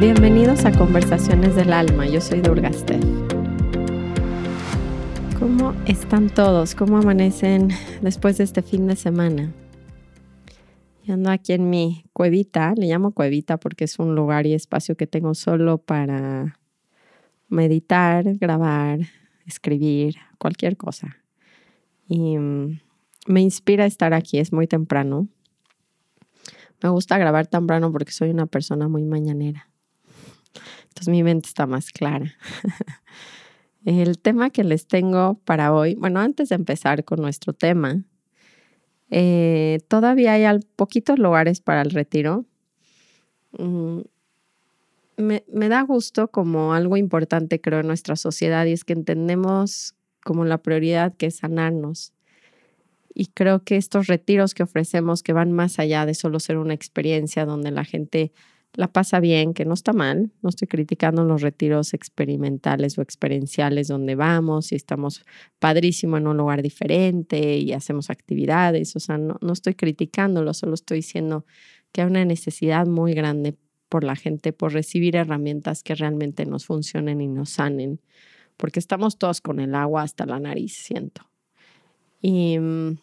Bienvenidos a Conversaciones del Alma. Yo soy Durgastev. ¿Cómo están todos? ¿Cómo amanecen después de este fin de semana? Ando aquí en mi cuevita, le llamo cuevita porque es un lugar y espacio que tengo solo para meditar, grabar, escribir, cualquier cosa. Y mm, me inspira estar aquí, es muy temprano. Me gusta grabar temprano porque soy una persona muy mañanera. Entonces mi mente está más clara. El tema que les tengo para hoy, bueno, antes de empezar con nuestro tema, eh, todavía hay poquitos lugares para el retiro. Mm, me, me, da gusto como algo importante, creo, en nuestra sociedad y es que entendemos como la prioridad que es sanarnos. Y creo que estos retiros que ofrecemos, que van más allá de solo ser una experiencia donde la gente la pasa bien, que no está mal. No estoy criticando los retiros experimentales o experienciales donde vamos y estamos padrísimo en un lugar diferente y hacemos actividades. O sea, no, no estoy criticándolo, solo estoy diciendo que hay una necesidad muy grande por la gente por recibir herramientas que realmente nos funcionen y nos sanen, porque estamos todos con el agua hasta la nariz, siento. Y mm,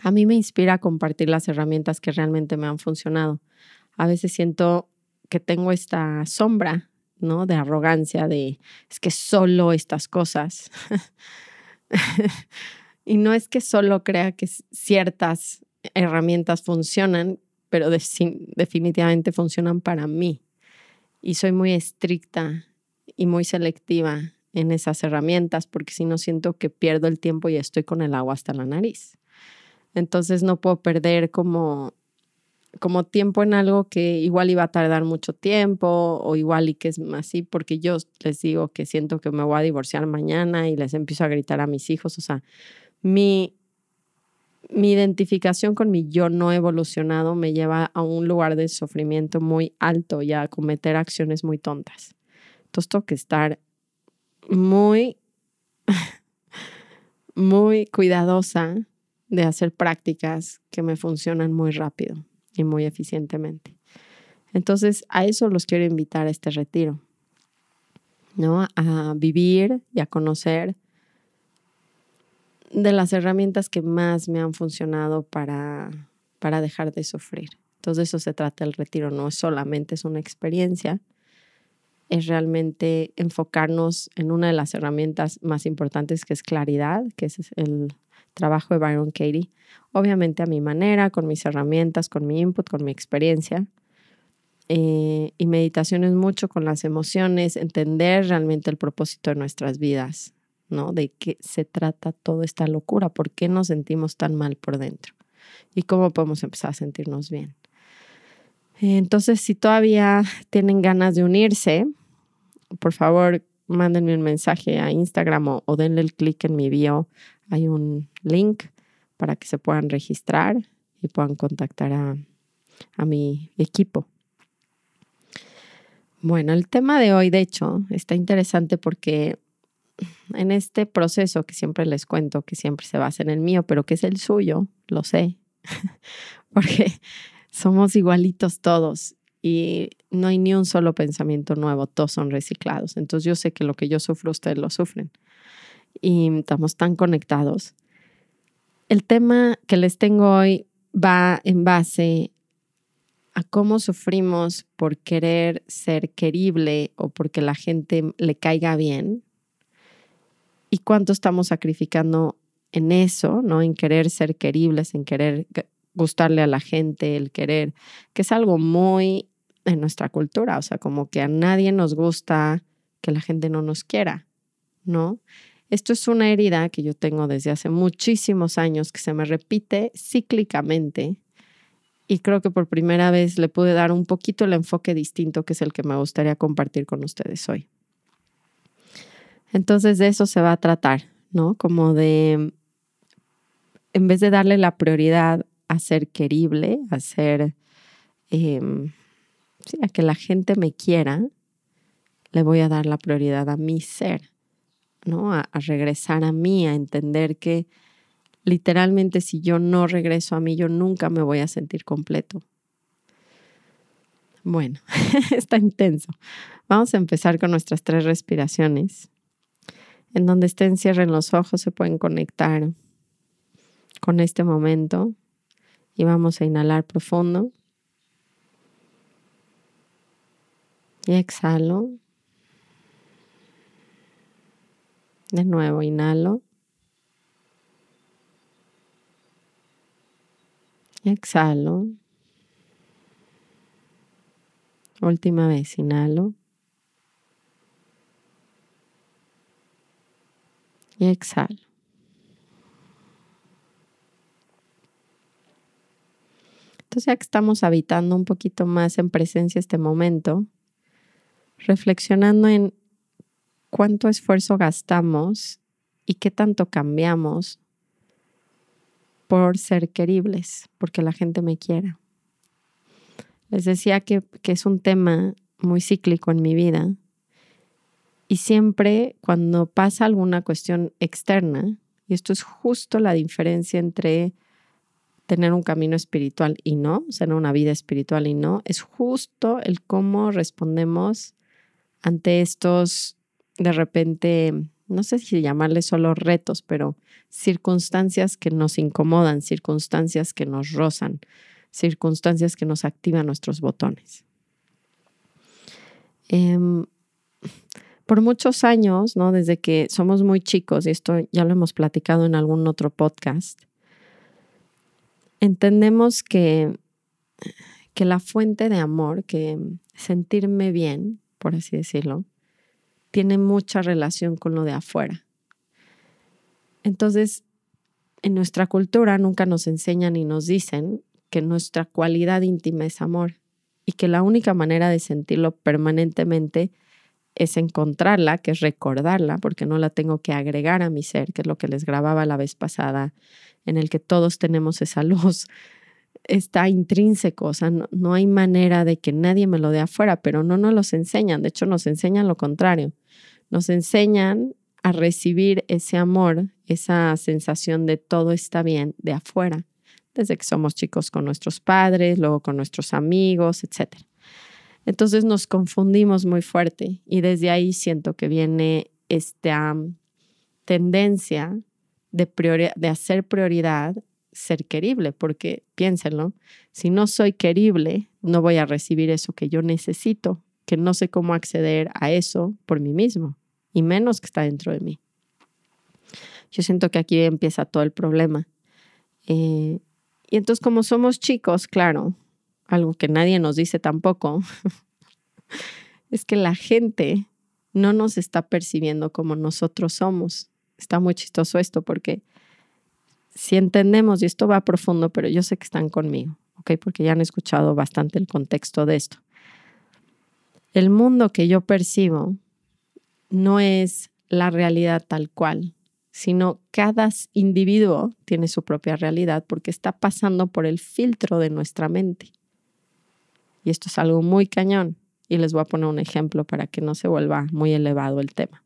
a mí me inspira compartir las herramientas que realmente me han funcionado a veces siento que tengo esta sombra, ¿no? De arrogancia, de es que solo estas cosas. y no es que solo crea que ciertas herramientas funcionan, pero definitivamente funcionan para mí. Y soy muy estricta y muy selectiva en esas herramientas porque si no siento que pierdo el tiempo y estoy con el agua hasta la nariz. Entonces no puedo perder como como tiempo en algo que igual iba a tardar mucho tiempo o igual y que es así, porque yo les digo que siento que me voy a divorciar mañana y les empiezo a gritar a mis hijos, o sea, mi, mi identificación con mi yo no evolucionado me lleva a un lugar de sufrimiento muy alto y a cometer acciones muy tontas. Entonces tengo que estar muy, muy cuidadosa de hacer prácticas que me funcionan muy rápido muy eficientemente. Entonces, a eso los quiero invitar a este retiro, ¿no? A vivir y a conocer de las herramientas que más me han funcionado para, para dejar de sufrir. Entonces, eso se trata el retiro, no solamente es una experiencia, es realmente enfocarnos en una de las herramientas más importantes que es claridad, que es el trabajo de Byron Katie, obviamente a mi manera, con mis herramientas, con mi input, con mi experiencia. Eh, y meditación es mucho con las emociones, entender realmente el propósito de nuestras vidas, ¿no? De qué se trata toda esta locura, por qué nos sentimos tan mal por dentro y cómo podemos empezar a sentirnos bien. Entonces, si todavía tienen ganas de unirse, por favor, mándenme un mensaje a Instagram o, denle el clic en mi bio hay un link para que se puedan registrar y puedan contactar a, a mi equipo. Bueno, el tema de hoy, de hecho, está interesante porque en este proceso que siempre les cuento, que siempre se basa en el mío, pero que es el suyo, lo sé, porque somos igualitos todos y no hay ni un solo pensamiento nuevo, todos son reciclados. Entonces yo sé que lo que yo sufro, ustedes lo sufren y estamos tan conectados. El tema que les tengo hoy va en base a cómo sufrimos por querer ser querible o porque la gente le caiga bien y cuánto estamos sacrificando en eso, ¿no? En querer ser queribles, en querer gustarle a la gente, el querer, que es algo muy en nuestra cultura, o sea, como que a nadie nos gusta que la gente no nos quiera, ¿no? Esto es una herida que yo tengo desde hace muchísimos años, que se me repite cíclicamente y creo que por primera vez le pude dar un poquito el enfoque distinto que es el que me gustaría compartir con ustedes hoy. Entonces de eso se va a tratar, ¿no? Como de, en vez de darle la prioridad a ser querible, a ser, em, a que la gente me quiera, le voy a dar la prioridad a mi ser, ¿no? A, a regresar a mí, a entender que literalmente si yo no regreso a mí, yo nunca me voy a sentir completo. Bueno, está intenso. Vamos a empezar con nuestras tres respiraciones. En donde estén, cierren los ojos, se pueden conectar con este momento y vamos a inhalar profundo. Y exhalo. De nuevo, inhalo. Exhalo. Última vez, inhalo. Y exhalo. Entonces ya que estamos habitando un poquito más en presencia este momento, reflexionando en cuánto esfuerzo gastamos y qué tanto cambiamos por ser queribles, porque la gente me quiera. Les decía que, que es un tema muy cíclico en mi vida y siempre cuando pasa alguna cuestión externa, y esto es justo la diferencia entre tener un camino espiritual y no, ser una vida espiritual y no, es justo el cómo respondemos ante estos, de repente, no sé si llamarles solo retos, pero circunstancias que nos incomodan, circunstancias que nos rozan, circunstancias que nos activan nuestros botones. Em, por muchos años, ¿no? Desde que somos muy chicos, y esto ya lo hemos platicado en algún otro podcast, entendemos que, que la fuente de amor, que sentirme bien, por así decirlo, tiene mucha relación con lo de afuera. Entonces, en nuestra cultura nunca nos enseñan y nos dicen que nuestra cualidad íntima es amor y que la única manera de sentirlo permanentemente es encontrarla, que es recordarla, porque no la tengo que agregar a mi ser, que es lo que les grababa la vez pasada, en el que todos tenemos esa luz, está intrínseco, o sea, no, hay manera de que nadie me lo dé afuera, pero no nos los enseñan, de hecho nos enseñan lo contrario, nos enseñan a recibir ese amor, esa sensación de todo está bien de afuera desde que somos chicos con nuestros padres, luego con nuestros amigos, etc. Entonces nos confundimos muy fuerte y desde ahí siento que viene esta tendencia de, de hacer prioridad ser querible, porque piénsenlo, si no soy querible, no voy a recibir eso que yo necesito, que no sé cómo acceder a eso por mí mismo, y menos que está dentro de mí. Yo siento que aquí empieza todo el problema. Eh, y entonces como somos chicos, claro, algo que nadie nos dice tampoco, es que la gente no nos está percibiendo como nosotros somos. Está muy chistoso esto porque si entendemos, y esto va profundo, pero yo sé que están conmigo, ¿ok? Porque ya han escuchado bastante el contexto de esto. El mundo que yo percibo no es la realidad tal cual sino cada individuo tiene su propia realidad porque está pasando por el filtro de nuestra mente. Y esto es algo muy cañón. Y les voy a poner un ejemplo para que no se vuelva muy elevado el tema.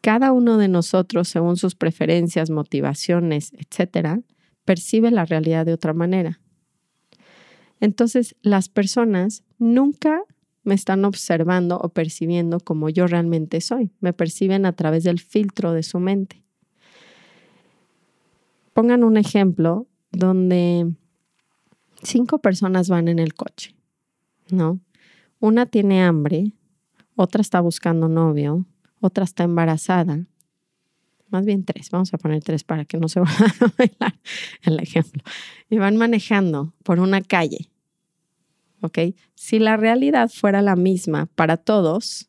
Cada uno de nosotros, según sus preferencias, motivaciones, etcétera, percibe la realidad de otra manera. Entonces, las personas nunca me están observando o percibiendo como yo realmente soy. Me perciben a través del filtro de su mente. Pongan un ejemplo donde cinco personas van en el coche, ¿no? Una tiene hambre, otra está buscando novio, otra está embarazada. Más bien tres, vamos a poner tres para que no se vaya a bailar el ejemplo. Y van manejando por una calle Si la realidad fuera la misma para todos,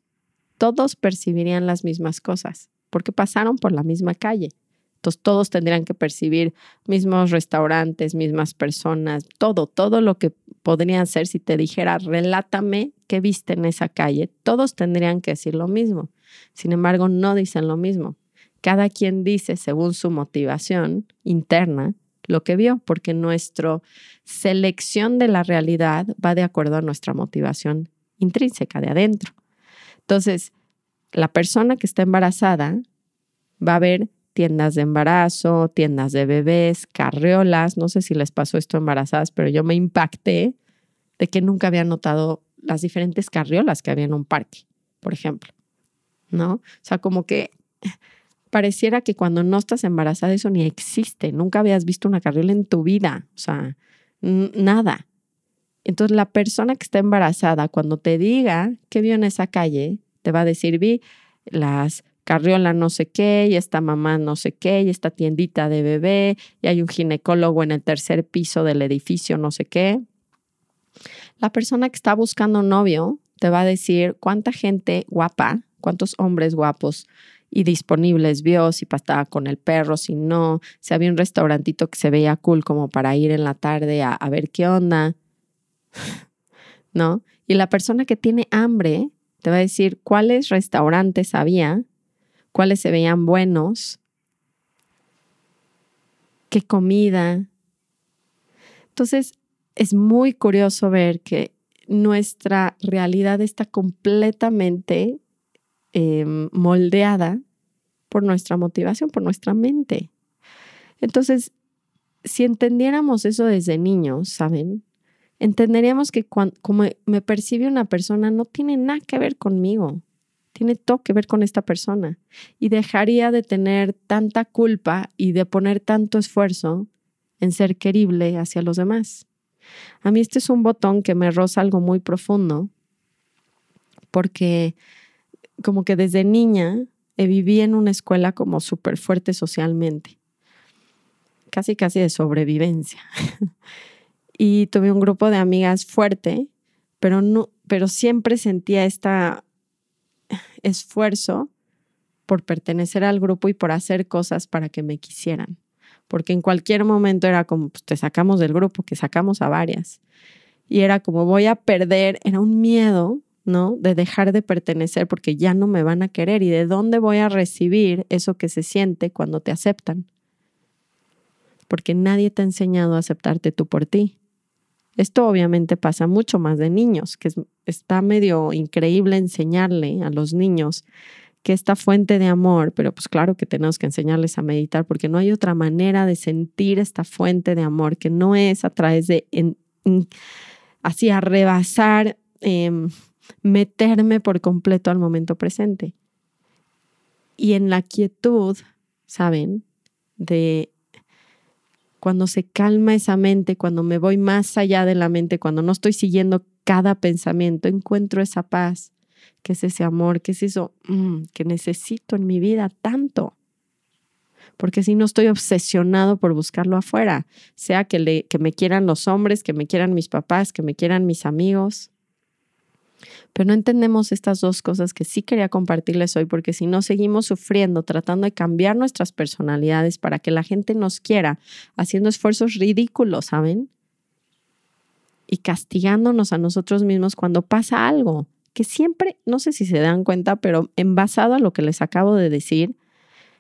todos percibirían las mismas cosas, porque pasaron por la misma calle. Entonces todos tendrían que percibir mismos restaurantes, mismas personas, todo, todo lo que podrían ser si te dijera, relátame qué viste en esa calle. Todos tendrían que decir lo mismo. Sin embargo, no dicen lo mismo. Cada quien dice según su motivación interna lo que vio, porque nuestra selección de la realidad va de acuerdo a nuestra motivación intrínseca de adentro. Entonces, la persona que está embarazada va a ver tiendas de embarazo, tiendas de bebés, carriolas. No sé si les pasó esto embarazadas, pero yo me impacté de que nunca había notado las diferentes carriolas que había en un parque, por ejemplo. ¿No? O sea, como que pareciera que cuando no estás embarazada eso ni existe. Nunca habías visto una carriola en tu vida. O sea, nada. Entonces la persona que está embarazada, cuando te diga qué vio en esa calle, te va a decir, vi las carriola no sé qué, y esta mamá no sé qué, y esta tiendita de bebé, y hay un ginecólogo en el tercer piso del edificio no sé qué. La persona que está buscando un novio te va a decir cuánta gente guapa, cuántos hombres guapos y disponibles vio, si pasaba con el perro, si no, si había un restaurantito que se veía cool como para ir en la tarde a, a ver qué onda, ¿no? Y la persona que tiene hambre te va a decir cuáles restaurantes había, cuáles se veían buenos, qué comida. Entonces, es muy curioso ver que nuestra realidad está completamente em, moldeada por nuestra motivación, por nuestra mente. Entonces, si entendiéramos eso desde niños, ¿saben? entenderíamos que cuando, como me percibe una persona no tiene nada que ver conmigo, tiene todo que ver con esta persona y dejaría de tener tanta culpa y de poner tanto esfuerzo en ser querible hacia los demás. A mí este es un botón que me roza algo muy profundo porque como que desde niña viví en una escuela como súper fuerte socialmente, casi casi de sobrevivencia. y tuve un grupo de amigas fuerte, pero, no, pero siempre sentía este esfuerzo por pertenecer al grupo y por hacer cosas para que me quisieran. Porque en cualquier momento era como, pues te sacamos del grupo, que sacamos a varias. Y era como, voy a perder, era un miedo, ¿no? De dejar de pertenecer porque ya no me van a querer. ¿Y de dónde voy a recibir eso que se siente cuando te aceptan? Porque nadie te ha enseñado a aceptarte tú por ti. Esto obviamente pasa mucho más de niños, que está medio increíble enseñarle a los niños que esta fuente de amor, pero pues claro que tenemos que enseñarles a meditar porque no hay otra manera de sentir esta fuente de amor que no es a través de así a rebasar, em, meterme por completo al momento presente. Y en la quietud, ¿saben? De cuando se calma esa mente, cuando me voy más allá de la mente, cuando no estoy siguiendo cada pensamiento, encuentro esa paz, que es ese amor, que es eso mm, que necesito en mi vida tanto. Porque si no estoy obsesionado por buscarlo afuera, sea que, le, que me quieran los hombres, que me quieran mis papás, que me quieran mis amigos, pero no entendemos estas dos cosas que sí quería compartirles hoy, porque si no seguimos sufriendo, tratando de cambiar nuestras personalidades para que la gente nos quiera, haciendo esfuerzos ridículos, ¿saben? Y castigándonos a nosotros mismos cuando pasa algo, que siempre, no sé si se dan cuenta, pero en basado a lo que les acabo de decir,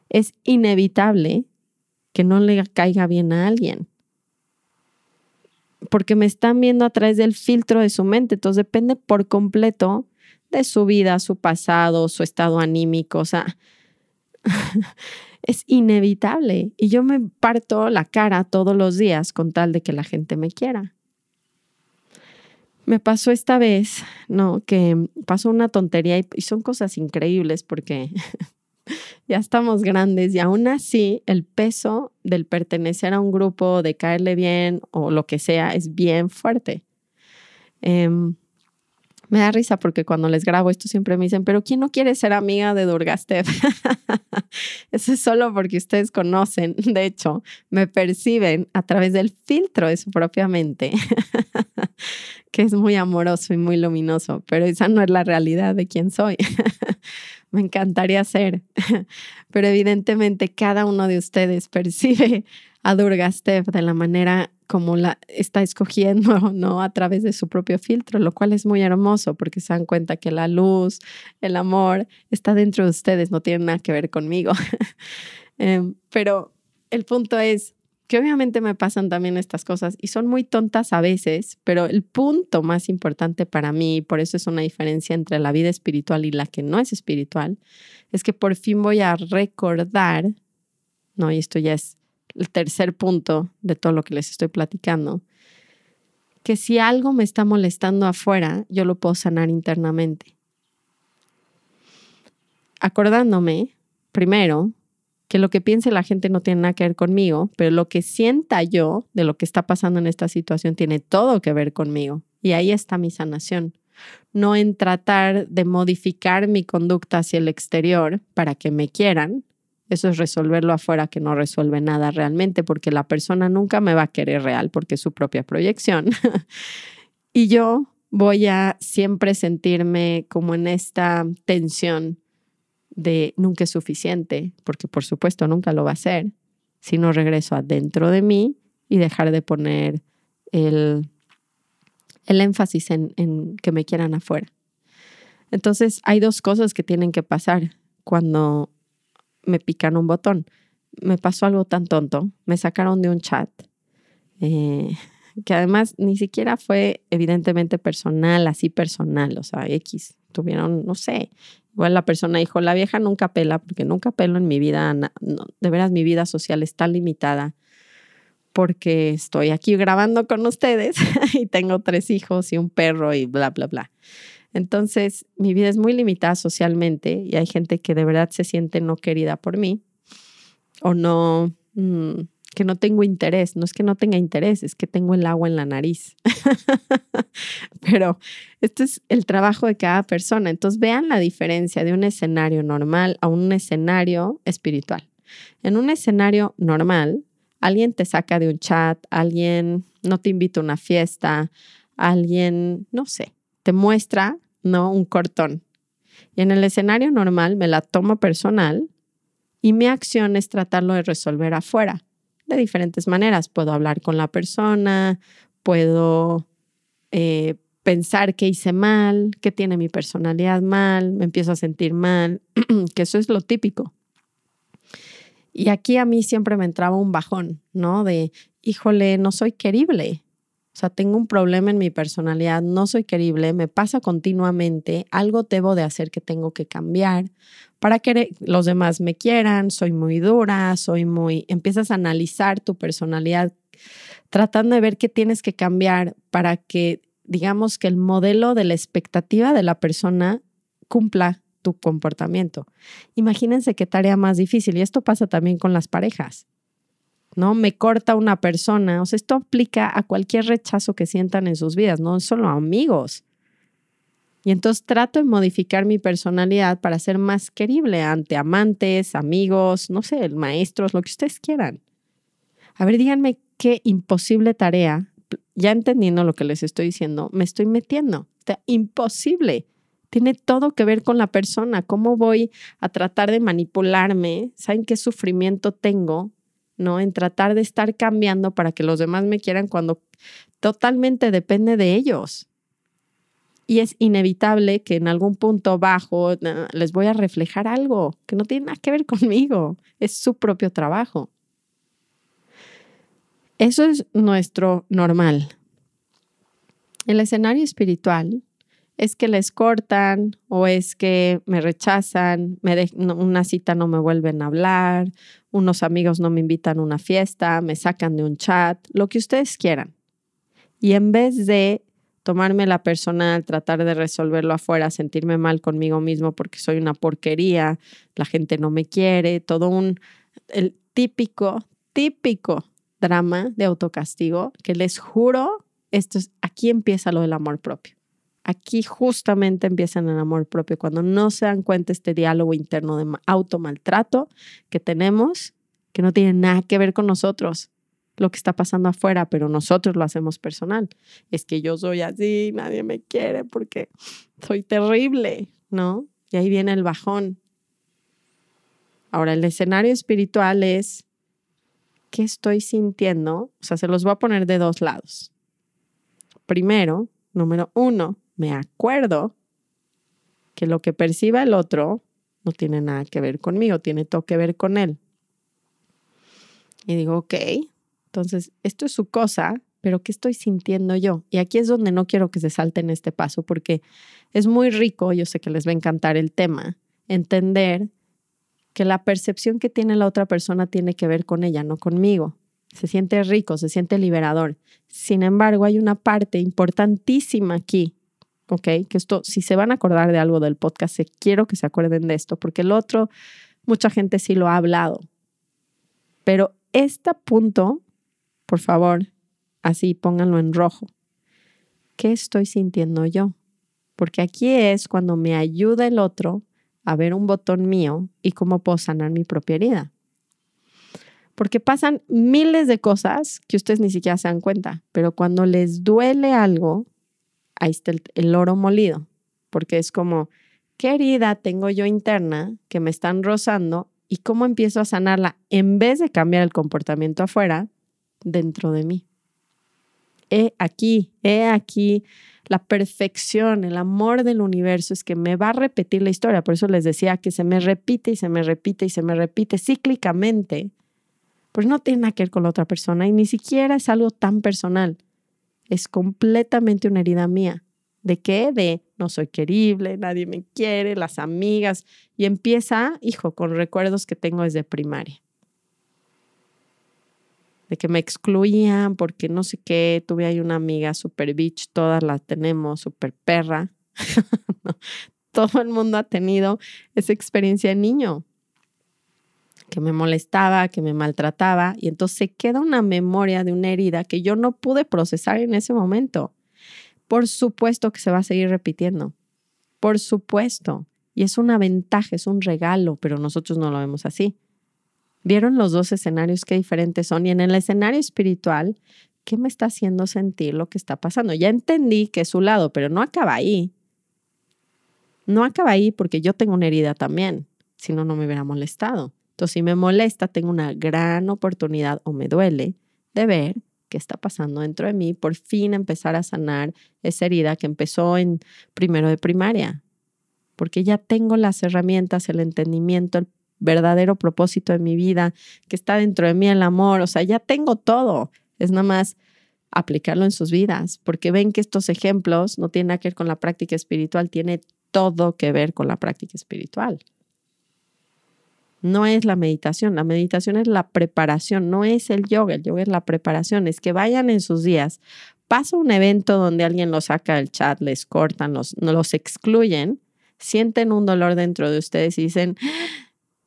es inevitable que no le caiga bien a alguien porque me están viendo a través del filtro de su mente. Entonces depende por completo de su vida, su pasado, su estado anímico. O sea, es inevitable. Y yo me parto la cara todos los días con tal de que la gente me quiera. Me pasó esta vez, ¿no? Que pasó una tontería y, y son cosas increíbles porque ya estamos grandes y aún así el peso del pertenecer a un grupo, de caerle bien o lo que sea, es bien fuerte. Em, me da risa porque cuando les grabo esto siempre me dicen, pero ¿quién no quiere ser amiga de Durgastev? Eso es solo porque ustedes conocen, de hecho, me perciben a través del filtro de su propia mente, que es muy amoroso y muy luminoso, pero esa no es la realidad de quién soy me encantaría ser, pero evidentemente cada uno de ustedes percibe a Durgastev de la manera como la está escogiendo, ¿no? A través de su propio filtro, lo cual es muy hermoso porque se dan cuenta que la luz, el amor está dentro de ustedes, no tiene nada que ver conmigo. Em, pero el punto es, que obviamente me pasan también estas cosas y son muy tontas a veces, pero el punto más importante para mí, por eso es una diferencia entre la vida espiritual y la que no es espiritual, es que por fin voy a recordar, no, y esto ya es el tercer punto de todo lo que les estoy platicando, que si algo me está molestando afuera, yo lo puedo sanar internamente. Acordándome, primero, que lo que piense la gente no tiene nada que ver conmigo, pero lo que sienta yo de lo que está pasando en esta situación tiene todo que ver conmigo. Y ahí está mi sanación. No en tratar de modificar mi conducta hacia el exterior para que me quieran. Eso es resolverlo afuera que no resuelve nada realmente porque la persona nunca me va a querer real porque es su propia proyección. y yo voy a siempre sentirme como en esta tensión de nunca es suficiente, porque por supuesto nunca lo va a ser, si no regreso adentro de mí y dejar de poner el, el énfasis en, en que me quieran afuera. Entonces hay dos cosas que tienen que pasar cuando me pican un botón. Me pasó algo tan tonto, me sacaron de un chat, eh, que además ni siquiera fue evidentemente personal, así personal, o sea, X, tuvieron, no sé, igual la persona dijo, la vieja nunca pela, porque nunca pelo en mi vida, de veras mi vida social está limitada, porque estoy aquí grabando con ustedes y tengo tres hijos y un perro y bla, bla, bla. Entonces, mi vida es muy limitada socialmente y hay gente que de verdad se siente no querida por mí o no, mm, que no tengo interés. No es que no tenga interés, es que tengo el agua en la nariz. Pero esto es el trabajo de cada persona. Entonces vean la diferencia de un escenario normal a un escenario espiritual. En un escenario normal, alguien te saca de un chat, alguien no te invita a una fiesta, alguien, no sé, te muestra, ¿no? Un cortón. Y en el escenario normal me la tomo personal y mi acción es tratarlo de resolver afuera de diferentes maneras. Puedo hablar con la persona, puedo eh, pensar que hice mal, que tiene mi personalidad mal, me empiezo a sentir mal, que eso es lo típico. Y aquí a mí siempre me entraba un bajón, ¿no? De, híjole, no soy querible. O sea, tengo un problema en mi personalidad, no soy querible, me pasa continuamente, algo debo de hacer que tengo que cambiar para que los demás me quieran, soy muy dura, soy muy... Empiezas a analizar tu personalidad tratando de ver qué tienes que cambiar para que, digamos, que el modelo de la expectativa de la persona cumpla tu comportamiento. Imagínense qué tarea más difícil. Y esto pasa también con las parejas. ¿no? Me corta una persona. O sea, esto aplica a cualquier rechazo que sientan en sus vidas, no solo a amigos. Y entonces trato de modificar mi personalidad para ser más querible ante amantes, amigos, no sé, maestros, lo que ustedes quieran. A ver, díganme qué imposible tarea, ya entendiendo lo que les estoy diciendo, me estoy metiendo. Está imposible. Tiene todo que ver con la persona. ¿Cómo voy a tratar de manipularme? ¿Saben qué sufrimiento tengo ¿no? En tratar de estar cambiando para que los demás me quieran cuando totalmente depende de ellos. Y es inevitable que en algún punto bajo les voy a reflejar algo que no tiene nada que ver conmigo, es su propio trabajo. Eso es nuestro normal. El escenario espiritual es que les cortan o es que me rechazan, me una cita no me vuelven a hablar, unos amigos no me invitan a una fiesta, me sacan de un chat, lo que ustedes quieran. Y en vez de tomarme la personal, tratar de resolverlo afuera, sentirme mal conmigo mismo porque soy una porquería, la gente no me quiere, todo un el típico, típico drama de autocastigo que les juro, esto es, aquí empieza lo del amor propio. Aquí justamente empieza el amor propio, cuando no se dan cuenta este diálogo interno de automaltrato que tenemos, que no tiene nada que ver con nosotros, lo que está pasando afuera, pero nosotros lo hacemos personal. Es que yo soy así, nadie me quiere porque soy terrible, ¿no? Y ahí viene el bajón. Ahora, el escenario espiritual es, ¿qué estoy sintiendo? O sea, se los voy a poner de dos lados. Primero, número uno, me acuerdo que lo que perciba el otro no tiene nada que ver conmigo, tiene todo que ver con él. Y digo, ok, Entonces, esto es su cosa, pero ¿qué estoy sintiendo yo? Y aquí es donde no quiero que se salten este paso porque es muy rico, yo sé que les va a encantar el tema, entender que la percepción que tiene la otra persona tiene que ver con ella, no conmigo. Se siente rico, se siente liberador. Sin embargo, hay una parte importantísima aquí, ¿ok? Que esto, si se van a acordar de algo del podcast, quiero que se acuerden de esto, porque el otro, mucha gente sí lo ha hablado. Pero este punto, por favor, así pónganlo en rojo. ¿Qué estoy sintiendo yo? Porque aquí es cuando me ayuda el otro a ver un botón mío y cómo puedo sanar mi propia herida. Porque pasan miles de cosas que ustedes ni siquiera se dan cuenta, pero cuando les duele algo, ahí está el, oro molido, porque es como, ¿qué herida tengo yo interna que me están rozando y cómo empiezo a sanarla en vez de cambiar el comportamiento afuera dentro de mí? He aquí, he aquí la perfección, el amor del universo es que me va a repetir la historia. Por eso les decía que se me repite y se me repite y se me repite cíclicamente. Pues no tiene nada que ver con la otra persona y ni siquiera es algo tan personal. Es completamente una herida mía. ¿De qué? De no soy querible, nadie me quiere, las amigas. Y empieza, hijo, con recuerdos que tengo desde primaria de que me excluían porque no sé qué, tuve ahí una amiga super bitch, todas las tenemos, super perra. Todo el mundo ha tenido esa experiencia de niño, que me molestaba, que me maltrataba, y entonces se queda una memoria de una herida que yo no pude procesar en ese momento. Por supuesto que se va a seguir repitiendo, por supuesto, y es una ventaja, es un regalo, pero nosotros no lo vemos así. ¿Vieron los dos escenarios qué diferentes son? Y en el escenario espiritual, ¿qué me está haciendo sentir lo que está pasando? Ya entendí que es su lado, pero no acaba ahí. No acaba ahí porque yo tengo una herida también, si no, no me hubiera molestado. Entonces, si me molesta, tengo una gran oportunidad o me duele de ver qué está pasando dentro de mí, por fin empezar a sanar esa herida que empezó en primero de primaria, porque ya tengo las herramientas, el entendimiento, el verdadero propósito de mi vida, que está dentro de mí el amor, o sea, ya tengo todo. Es nada más aplicarlo en sus vidas, porque ven que estos ejemplos no tienen nada que ver con la práctica espiritual, tiene todo que ver con la práctica espiritual. No es la meditación, la meditación es la preparación, no es el yoga, el yoga es la preparación, es que vayan en sus días, pasa un evento donde alguien los saca del chat, les cortan, los, los excluyen, sienten un dolor dentro de ustedes y dicen,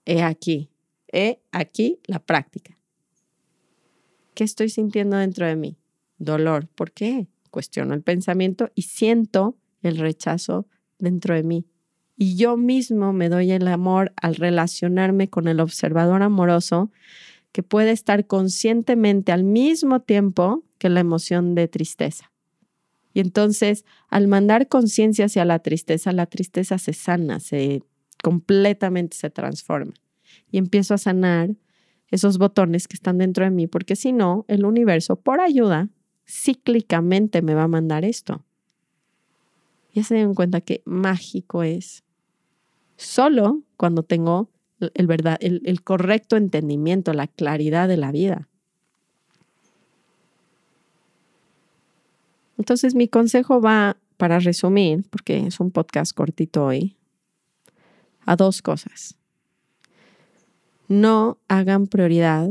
he aquí, he aquí la práctica. ¿Qué estoy sintiendo dentro de mí? Dolor. ¿Por qué? Cuestiono el pensamiento y siento el rechazo dentro de mí. Y yo mismo me doy el amor al relacionarme con el observador amoroso que puede estar conscientemente al mismo tiempo que la emoción de tristeza. Y entonces, al mandar conciencia hacia la tristeza, la tristeza se sana, se completamente se transforma y empiezo a sanar esos botones que están dentro de mí, porque si no, el universo, por ayuda, cíclicamente me va a mandar esto. Ya se dan cuenta que mágico es. Solo cuando tengo el, verdad, el, el correcto entendimiento, la claridad de la vida. Entonces mi consejo va, para resumir, porque es un podcast cortito hoy, a dos cosas. No hagan prioridad,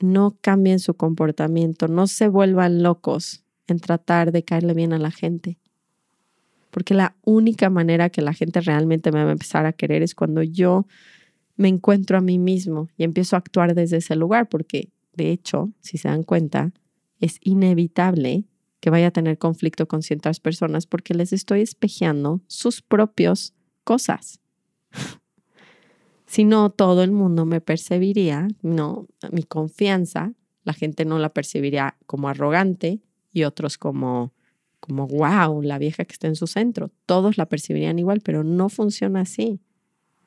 no cambien su comportamiento, no se vuelvan locos en tratar de caerle bien a la gente. Porque la única manera que la gente realmente me va a empezar a querer es cuando yo me encuentro a mí mismo y empiezo a actuar desde ese lugar, porque de hecho, si se dan cuenta, es inevitable que vaya a tener conflicto con ciertas personas porque les estoy espejeando sus propios cosas. Si no, todo el mundo me percibiría, no, mi confianza, la gente no la percibiría como arrogante y otros como, como, wow, la vieja que está en su centro. Todos la percibirían igual, pero no funciona así.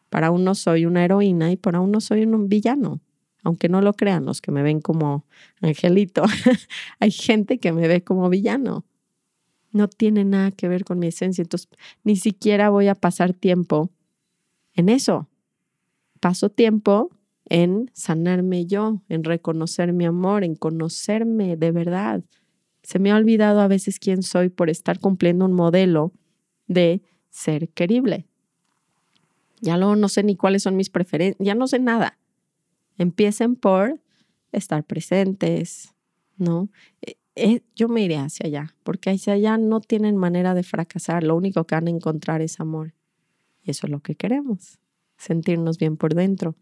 Para uno soy una heroína y para uno soy un villano. Aunque no lo crean los que me ven como angelito, hay gente que me ve como villano. No tiene nada que ver con mi esencia. Entonces, ni siquiera voy a pasar tiempo en eso. Paso tiempo en sanarme yo, en reconocer mi amor, en conocerme de verdad. Se me ha olvidado a veces quién soy por estar cumpliendo un modelo de ser querible. Ya luego no sé ni cuáles son mis preferencias, ya no sé nada. Empiecen por estar presentes, ¿no? Eh, eh, yo me iré hacia allá, porque hacia allá no tienen manera de fracasar, lo único que van a encontrar es amor. Y eso es lo que queremos, sentirnos bien por dentro.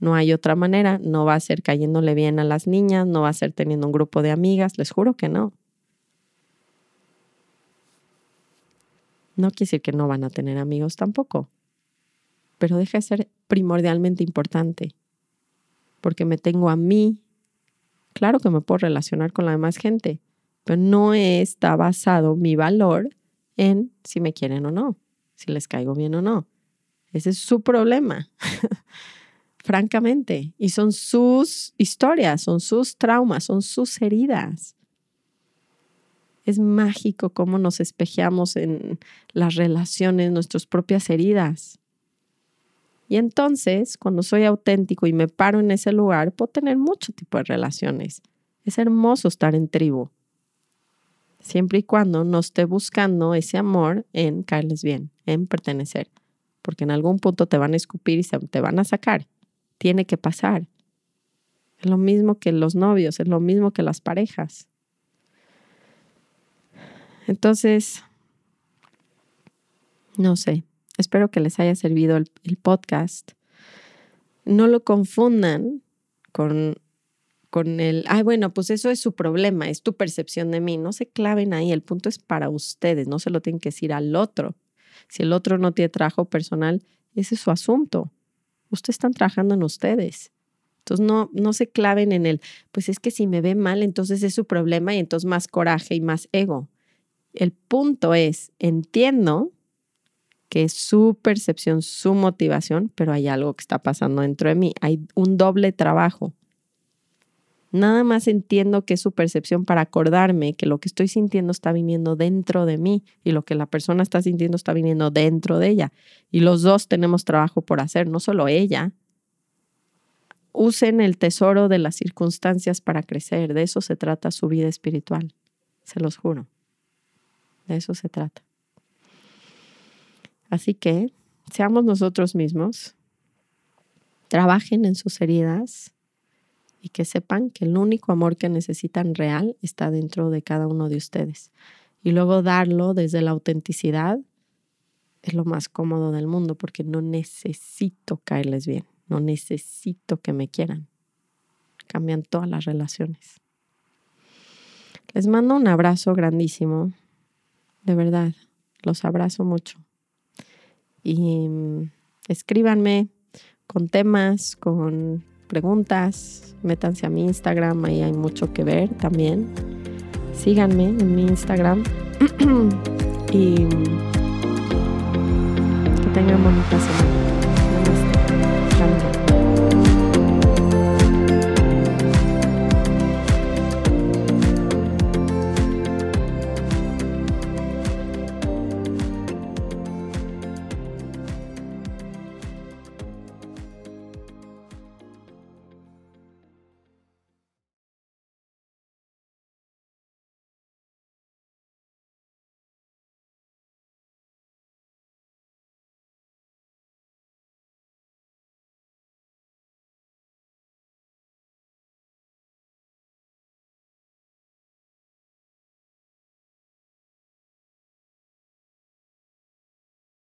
No hay otra manera, no va a ser cayéndole bien a las niñas, no va a ser teniendo un grupo de amigas, les juro que no. No quiere decir que no van a tener amigos tampoco, pero deja de ser primordialmente importante, porque me tengo a mí. Claro que me puedo relacionar con la demás gente, pero no está basado mi valor en si me quieren o no, si les caigo bien o no. Ese es su problema, francamente. Y son sus historias, son sus traumas, son sus heridas. Es mágico cómo nos espejeamos en las relaciones, nuestras propias heridas. Y entonces, cuando soy auténtico y me paro en ese lugar, puedo tener mucho tipo de relaciones. Es hermoso estar en tribu, siempre y cuando no esté buscando ese amor en caerles bien, en pertenecer, porque en algún punto te van a escupir y te van a sacar. Tiene que pasar. Es lo mismo que los novios, es lo mismo que las parejas. Entonces, no sé, espero que les haya servido el, podcast. No lo confundan con, con el, ay, bueno, pues eso es su problema, es tu percepción de mí. No se claven ahí, el punto es para ustedes, no se lo tienen que decir al otro. Si el otro no tiene trabajo personal, ese es su asunto. Ustedes están trabajando en ustedes. Entonces no, no se claven en el, pues es que si me ve mal, entonces es su problema y entonces más coraje y más ego. El punto es, entiendo que es su percepción, su motivación, pero hay algo que está pasando dentro de mí. Hay un doble trabajo. Nada más entiendo que es su percepción para acordarme que lo que estoy sintiendo está viniendo dentro de mí y lo que la persona está sintiendo está viniendo dentro de ella. Y los dos tenemos trabajo por hacer, no solo ella. Usen el tesoro de las circunstancias para crecer. De eso se trata su vida espiritual. Se los juro. De eso se trata. Así que seamos nosotros mismos, trabajen en sus heridas y que sepan que el único amor que necesitan real está dentro de cada uno de ustedes. Y luego darlo desde la autenticidad es lo más cómodo del mundo porque no necesito caerles bien, no necesito que me quieran. Cambian todas las relaciones. Les mando un abrazo grandísimo de verdad, los abrazo mucho. Y mm, escríbanme con temas, con preguntas, métanse a mi Instagram, ahí hay mucho que ver también. Síganme en mi Instagram y que tengan bonita semana.